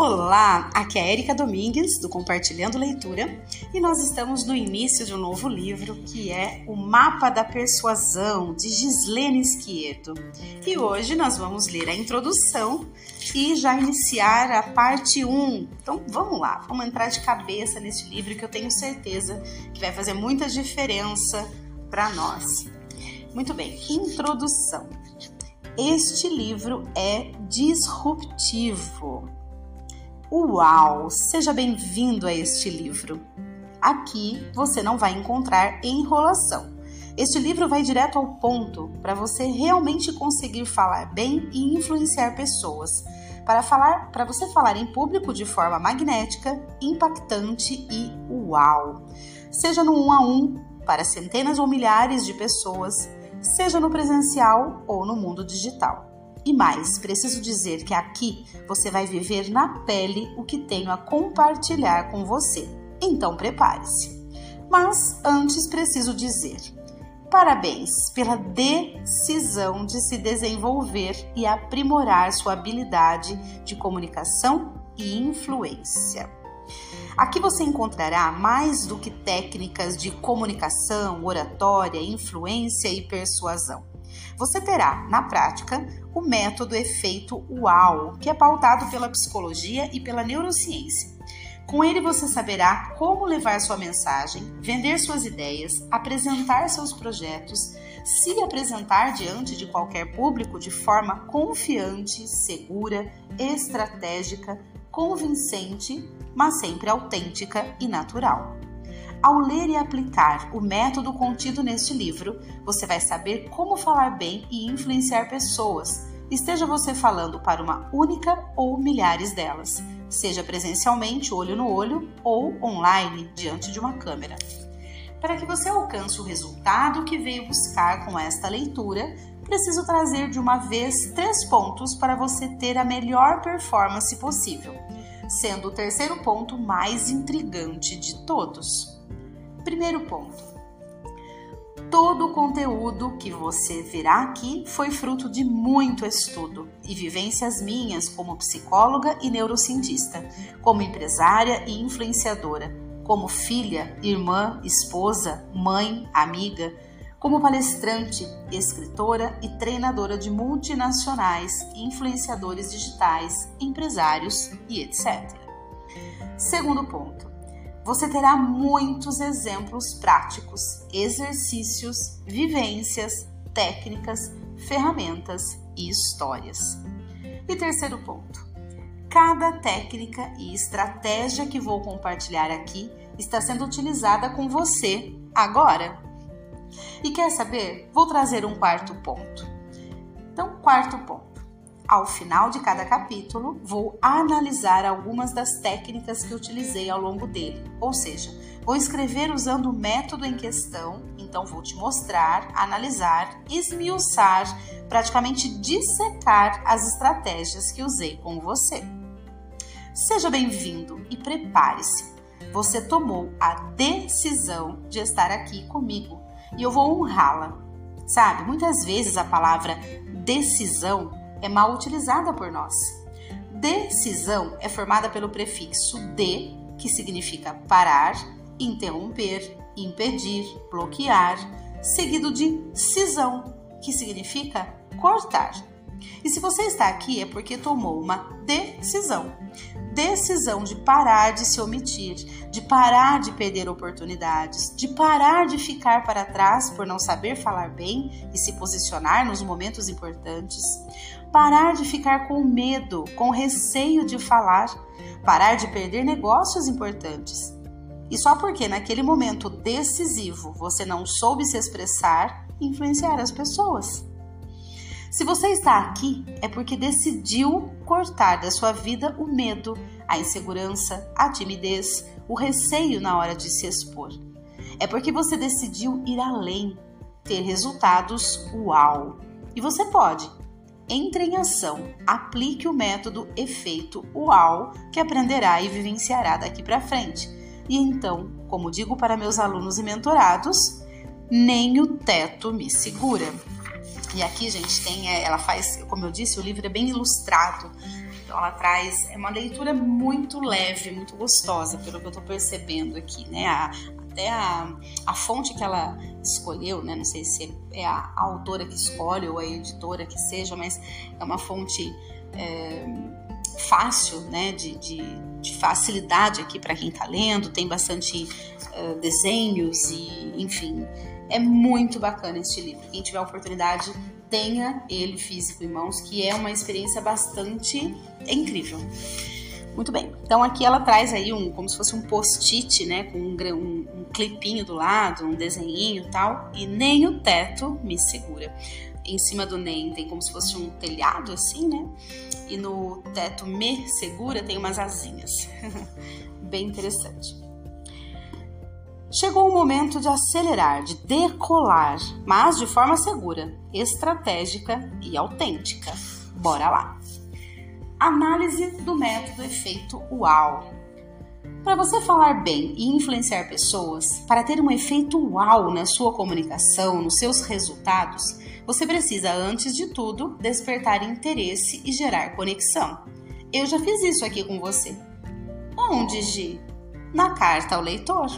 Olá, aqui é Erika Domingues do Compartilhando Leitura e nós estamos no início de um novo livro que é O Mapa da Persuasão de Gislene Esquieto. E hoje nós vamos ler a introdução e já iniciar a parte 1. Então vamos lá, vamos entrar de cabeça nesse livro que eu tenho certeza que vai fazer muita diferença para nós. Muito bem, introdução. Este livro é disruptivo. Uau! Seja bem-vindo a este livro. Aqui você não vai encontrar enrolação. Este livro vai direto ao ponto para você realmente conseguir falar bem e influenciar pessoas. Para falar, para você falar em público de forma magnética, impactante e uau. Seja no um a um, para centenas ou milhares de pessoas, seja no presencial ou no mundo digital. E mais, preciso dizer que aqui você vai viver na pele o que tenho a compartilhar com você. Então prepare-se. Mas antes preciso dizer: parabéns pela decisão de se desenvolver e aprimorar sua habilidade de comunicação e influência. Aqui você encontrará mais do que técnicas de comunicação, oratória, influência e persuasão. Você terá, na prática, o método efeito UAU, que é pautado pela psicologia e pela neurociência. Com ele você saberá como levar sua mensagem, vender suas ideias, apresentar seus projetos, se apresentar diante de qualquer público de forma confiante, segura, estratégica, convincente mas sempre autêntica e natural. Ao ler e aplicar o método contido neste livro, você vai saber como falar bem e influenciar pessoas, esteja você falando para uma única ou milhares delas, seja presencialmente, olho no olho, ou online, diante de uma câmera. Para que você alcance o resultado que veio buscar com esta leitura, preciso trazer de uma vez três pontos para você ter a melhor performance possível sendo o terceiro ponto mais intrigante de todos. Primeiro ponto: todo o conteúdo que você verá aqui foi fruto de muito estudo e vivências minhas como psicóloga e neurocientista, como empresária e influenciadora, como filha, irmã, esposa, mãe, amiga como palestrante, escritora e treinadora de multinacionais, influenciadores digitais, empresários e etc. Segundo ponto, você terá muitos exemplos práticos, exercícios, vivências, técnicas, ferramentas e histórias. E terceiro ponto, cada técnica e estratégia que vou compartilhar aqui está sendo utilizada com você agora e quer saber? Vou trazer um quarto ponto. Então, quarto ponto. Ao final de cada capítulo, vou analisar algumas das técnicas que utilizei ao longo dele, ou seja, vou escrever usando o método em questão, então vou te mostrar, analisar, esmiuçar, praticamente dissecar as estratégias que usei com você. Seja bem-vindo e prepare-se. Você tomou a decisão de estar aqui comigo e eu vou honrá-la. Sabe, muitas vezes a palavra decisão é mal utilizada por nós. Decisão é formada pelo prefixo de, que significa parar, interromper, impedir, bloquear, seguido de cisão, que significa cortar. E se você está aqui é porque tomou uma decisão decisão de parar de se omitir, de parar de perder oportunidades, de parar de ficar para trás por não saber falar bem e se posicionar nos momentos importantes, parar de ficar com medo, com receio de falar, parar de perder negócios importantes. E só porque naquele momento decisivo você não soube se expressar, influenciar as pessoas. Se você está aqui, é porque decidiu cortar da sua vida o medo, a insegurança, a timidez, o receio na hora de se expor. É porque você decidiu ir além, ter resultados uau. E você pode. Entre em ação, aplique o método efeito uau que aprenderá e vivenciará daqui para frente. E então, como digo para meus alunos e mentorados, nem o teto me segura. E aqui, gente, tem, é, ela faz, como eu disse, o livro é bem ilustrado. Então ela traz é uma leitura muito leve, muito gostosa, pelo que eu estou percebendo aqui, né? A, até a, a fonte que ela escolheu, né? Não sei se é a, autora que escolhe ou a editora que seja, mas é uma fonte é, fácil, né? De, de, de facilidade aqui para quem está lendo, tem bastante é, desenhos e, enfim, é muito bacana este livro. Quem tiver oportunidade, tenha ele físico em mãos, que é uma experiência bastante incrível. Muito bem, então aqui ela traz aí um, como se fosse um post-it, né, com um, um, um clipinho do lado, um desenhinho e tal, e nem o teto me segura. Em cima do NEM tem como se fosse um telhado assim, né, e no teto me segura tem umas asinhas. Bem interessante. Chegou o momento de acelerar, de decolar, mas de forma segura, estratégica e autêntica. Bora lá! Análise do método efeito UAU. Para você falar bem e influenciar pessoas, para ter um efeito UAU na sua comunicação, nos seus resultados, você precisa, antes de tudo, despertar interesse e gerar conexão. Eu já fiz isso aqui com você. Onde, Gi? Na carta ao leitor.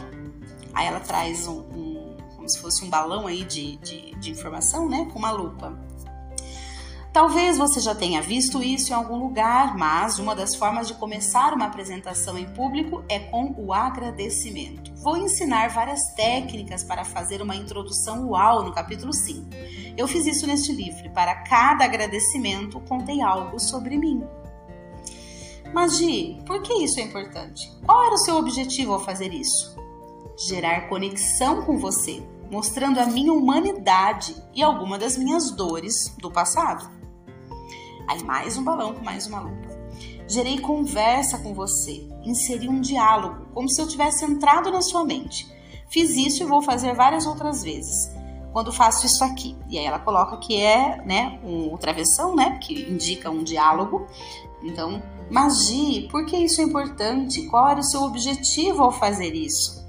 Aí ela traz um, um como se fosse um balão aí de, de, de informação, né? Com uma lupa. Talvez você já tenha visto isso em algum lugar, mas uma das formas de começar uma apresentação em público é com o agradecimento. Vou ensinar várias técnicas para fazer uma introdução uau no capítulo 5. Eu fiz isso neste livro e para cada agradecimento contei algo sobre mim. Mas, Gi, por que isso é importante? Qual era o seu objetivo ao fazer isso? Gerar conexão com você, mostrando a minha humanidade e alguma das minhas dores do passado. Aí mais um balão com mais uma lupa. Gerei conversa com você, inseri um diálogo, como se eu tivesse entrado na sua mente. Fiz isso e vou fazer várias outras vezes. Quando faço isso aqui, e aí ela coloca que é, né, um travessão, né, que indica um diálogo. Então, magia, por que isso é importante? Qual era o seu objetivo ao fazer isso?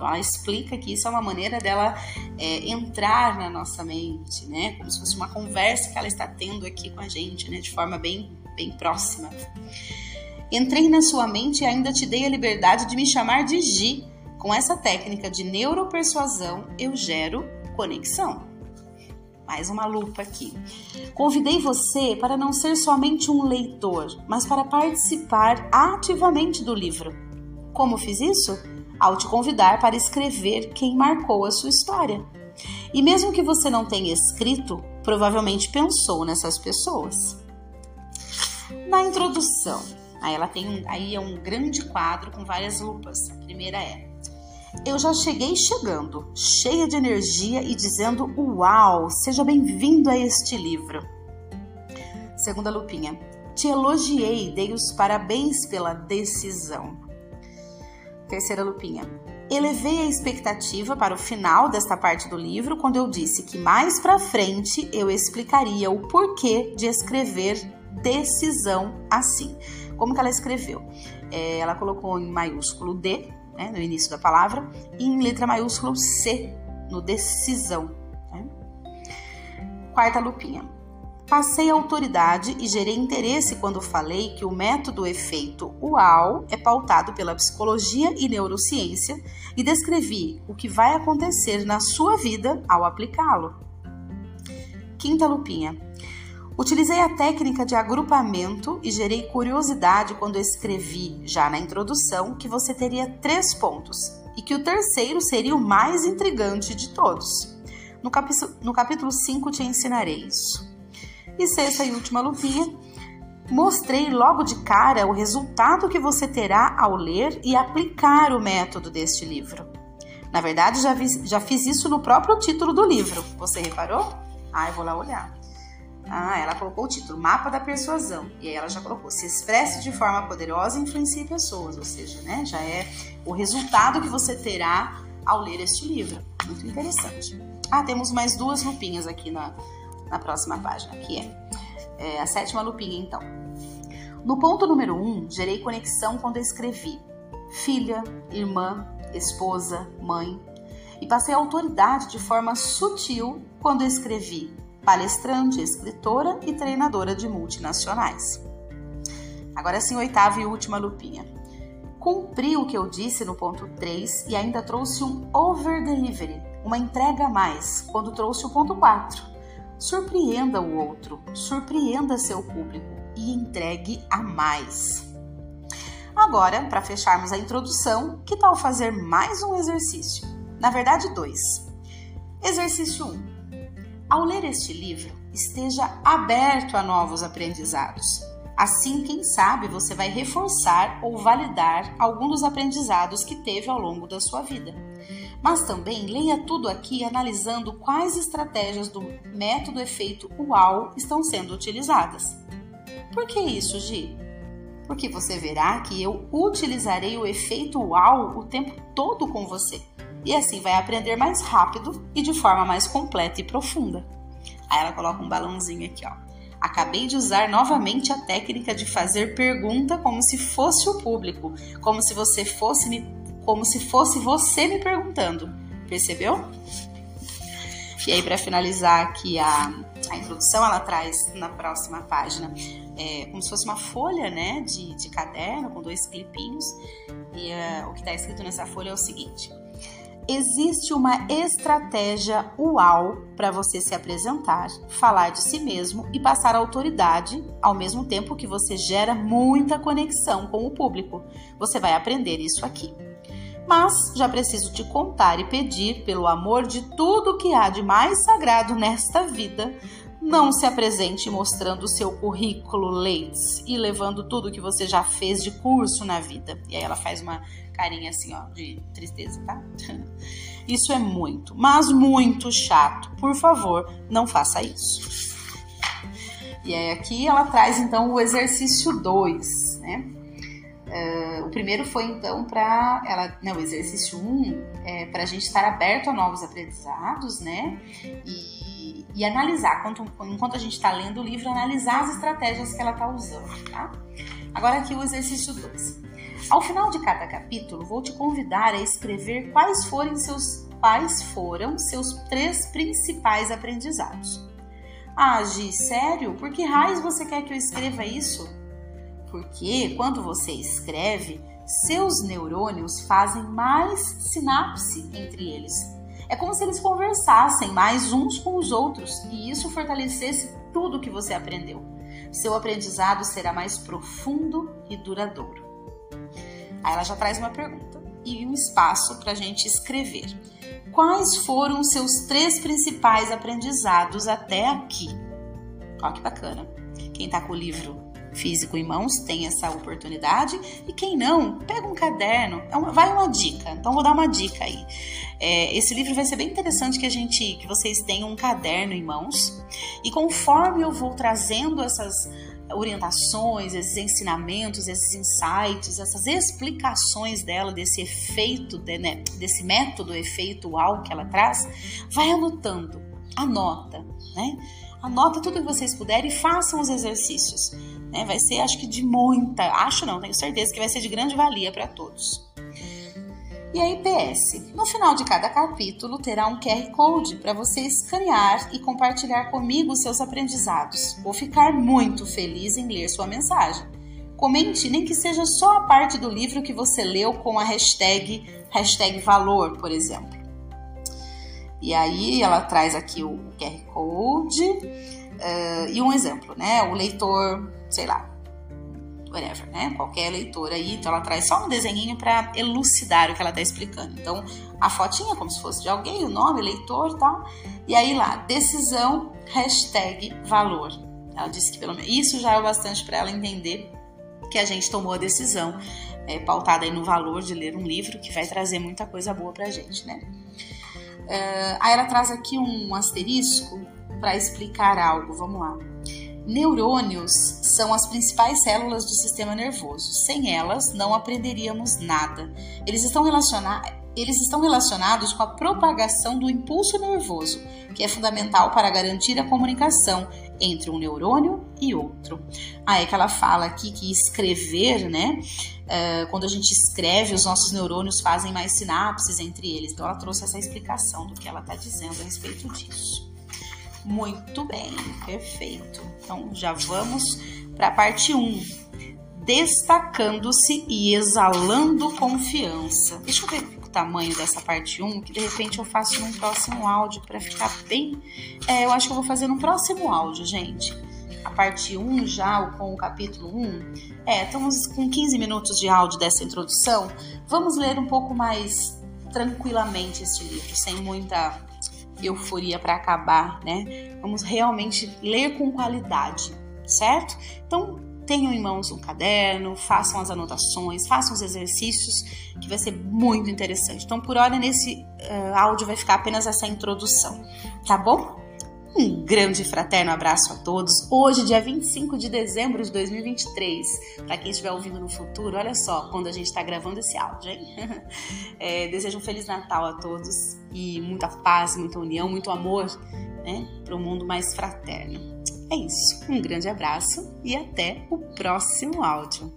Então ela explica que isso é uma maneira dela é, entrar na nossa mente, né? Como se fosse uma conversa que ela está tendo aqui com a gente, né? De forma bem, bem próxima. Entrei na sua mente e ainda te dei a liberdade de me chamar de Gi. Com essa técnica de neuropersuasão, eu gero conexão. Mais uma lupa aqui. Convidei você para não ser somente um leitor, mas para participar ativamente do livro. Como fiz isso? Ao te convidar para escrever quem marcou a sua história. E mesmo que você não tenha escrito, provavelmente pensou nessas pessoas. Na introdução, aí ela tem aí é um grande quadro com várias lupas. A primeira é: Eu já cheguei chegando, cheia de energia e dizendo: "Uau, seja bem-vindo a este livro". Segunda lupinha: Te elogiei, dei os parabéns pela decisão. Terceira lupinha. Elevei a expectativa para o final desta parte do livro quando eu disse que mais para frente eu explicaria o porquê de escrever decisão assim. Como que ela escreveu? É, ela colocou em maiúsculo D, né, no início da palavra, e em letra maiúsculo C, no decisão. Né? Quarta lupinha. Passei autoridade e gerei interesse quando falei que o método efeito UAU é pautado pela psicologia e neurociência e descrevi o que vai acontecer na sua vida ao aplicá-lo. Quinta lupinha. Utilizei a técnica de agrupamento e gerei curiosidade quando escrevi, já na introdução, que você teria três pontos e que o terceiro seria o mais intrigante de todos. No, no capítulo 5 te ensinarei isso. E sexta e última lupinha, mostrei logo de cara o resultado que você terá ao ler e aplicar o método deste livro. Na verdade, já, vi, já fiz isso no próprio título do livro. Você reparou? Ah, eu vou lá olhar. Ah, ela colocou o título Mapa da Persuasão. E aí ela já colocou Se expresse de forma poderosa e influencie pessoas. Ou seja, né, já é o resultado que você terá ao ler este livro. Muito interessante. Ah, temos mais duas lupinhas aqui na, na próxima página, que é, é a sétima lupinha, então. No ponto número 1, um, gerei conexão quando escrevi filha, irmã, esposa, mãe, e passei autoridade de forma sutil quando escrevi palestrante, escritora e treinadora de multinacionais. Agora sim, oitava e última lupinha. Cumpri o que eu disse no ponto 3 e ainda trouxe um over delivery, uma entrega a mais, quando trouxe o ponto 4. Surpreenda o outro, surpreenda seu público e entregue a mais. Agora, para fecharmos a introdução, que tal fazer mais um exercício? Na verdade, dois. Exercício 1. Ao ler este livro, esteja aberto a novos aprendizados. Assim, quem sabe, você vai reforçar ou validar algum dos aprendizados que teve ao longo da sua vida. Mas também leia tudo aqui analisando quais estratégias do método efeito UAU estão sendo utilizadas. Por que isso, Gi? Porque você verá que eu utilizarei o efeito UAU o tempo todo com você. E assim vai aprender mais rápido e de forma mais completa e profunda. Aí ela coloca um balãozinho aqui, ó. Acabei de usar novamente a técnica de fazer pergunta como se fosse o público, como se você fosse me, como se fosse você me perguntando. Percebeu? E aí, para finalizar aqui a, a introdução, ela traz na próxima página é, como se fosse uma folha né, de, de caderno com dois clipinhos. E uh, o que está escrito nessa folha é o seguinte: existe uma estratégia UAU para você se apresentar, falar de si mesmo e passar autoridade, ao mesmo tempo que você gera muita conexão com o público. Você vai aprender isso aqui. Mas já preciso te contar e pedir, pelo amor de tudo que há de mais sagrado nesta vida, não se apresente mostrando o seu currículo Leitz e levando tudo que você já fez de curso na vida. E aí ela faz uma carinha assim, ó, de tristeza, tá? Isso é muito, mas muito chato. Por favor, não faça isso. E aí aqui ela traz então o exercício 2, né? Uh, o primeiro foi então para ela, não, o exercício 1 um, é para a gente estar aberto a novos aprendizados, né? E, e analisar, enquanto, a gente está lendo o livro, analisar as estratégias que ela está usando, tá? Agora aqui o exercício 2. Ao final de cada capítulo, vou te convidar a escrever quais foram seus, quais foram seus três principais aprendizados. Ah, Gi, sério? Por que raios você quer que eu escreva isso? Porque quando você escreve, seus neurônios fazem mais sinapse entre eles. É como se eles conversassem mais uns com os outros e isso fortalecesse tudo que você aprendeu. Seu aprendizado será mais profundo e duradouro. Aí ela já traz uma pergunta e um espaço para a gente escrever. Quais foram os seus três principais aprendizados até aqui? Olha que bacana. Quem está com o livro físico em mãos tem essa oportunidade e quem não, pega um caderno. É uma, vai uma dica. Então vou dar uma dica aí. É, esse livro vai ser bem interessante que a gente, que vocês tenham um caderno em mãos e conforme eu vou trazendo essas orientações, esses ensinamentos, esses insights, essas explicações dela desse efeito, né, desse método efeitual que ela traz, vai anotando, anota, né? Anota tudo que vocês puderem e façam os exercícios. Né? Vai ser, acho que de muita, acho não, tenho certeza que vai ser de grande valia para todos. E aí, PS, no final de cada capítulo terá um QR Code para você escanear e compartilhar comigo seus aprendizados. Vou ficar muito feliz em ler sua mensagem. Comente, nem que seja só a parte do livro que você leu com a hashtag, hashtag valor, por exemplo. E aí ela traz aqui o QR Code uh, e um exemplo, né? O leitor, sei lá, whatever, né? Qualquer leitor aí, então ela traz só um desenhinho para elucidar o que ela está explicando. Então, a fotinha como se fosse de alguém, o nome, leitor, tal. E aí lá, decisão, hashtag valor. Ela disse que pelo menos isso já é bastante para ela entender que a gente tomou a decisão é, pautada aí no valor de ler um livro que vai trazer muita coisa boa para a gente, né? Uh, aí ela traz aqui um asterisco para explicar algo. Vamos lá. Neurônios são as principais células do sistema nervoso. Sem elas, não aprenderíamos nada. Eles estão, relaciona eles estão relacionados com a propagação do impulso nervoso, que é fundamental para garantir a comunicação entre um neurônio e outro. Aí é que ela fala aqui que escrever, né? Uh, quando a gente escreve, os nossos neurônios fazem mais sinapses entre eles. Então ela trouxe essa explicação do que ela está dizendo a respeito disso. Muito bem, perfeito. Então já vamos para a parte 1. destacando-se e exalando confiança. Deixa eu ver o tamanho dessa parte 1, que de repente eu faço num próximo áudio para ficar bem. É, eu acho que eu vou fazer num próximo áudio, gente. A parte 1 já, com o capítulo 1. É, estamos com 15 minutos de áudio dessa introdução. Vamos ler um pouco mais tranquilamente este livro, sem muita euforia para acabar, né? Vamos realmente ler com qualidade, certo? Então, tenham em mãos um caderno, façam as anotações, façam os exercícios, que vai ser muito interessante. Então, por hora, nesse uh, áudio vai ficar apenas essa introdução, tá bom? Um grande fraterno abraço a todos. Hoje, dia 25 de dezembro de 2023. Para quem estiver ouvindo no futuro, olha só quando a gente está gravando esse áudio, hein? É, desejo um Feliz Natal a todos e muita paz, muita união, muito amor né, para um mundo mais fraterno. É isso. Um grande abraço e até o próximo áudio.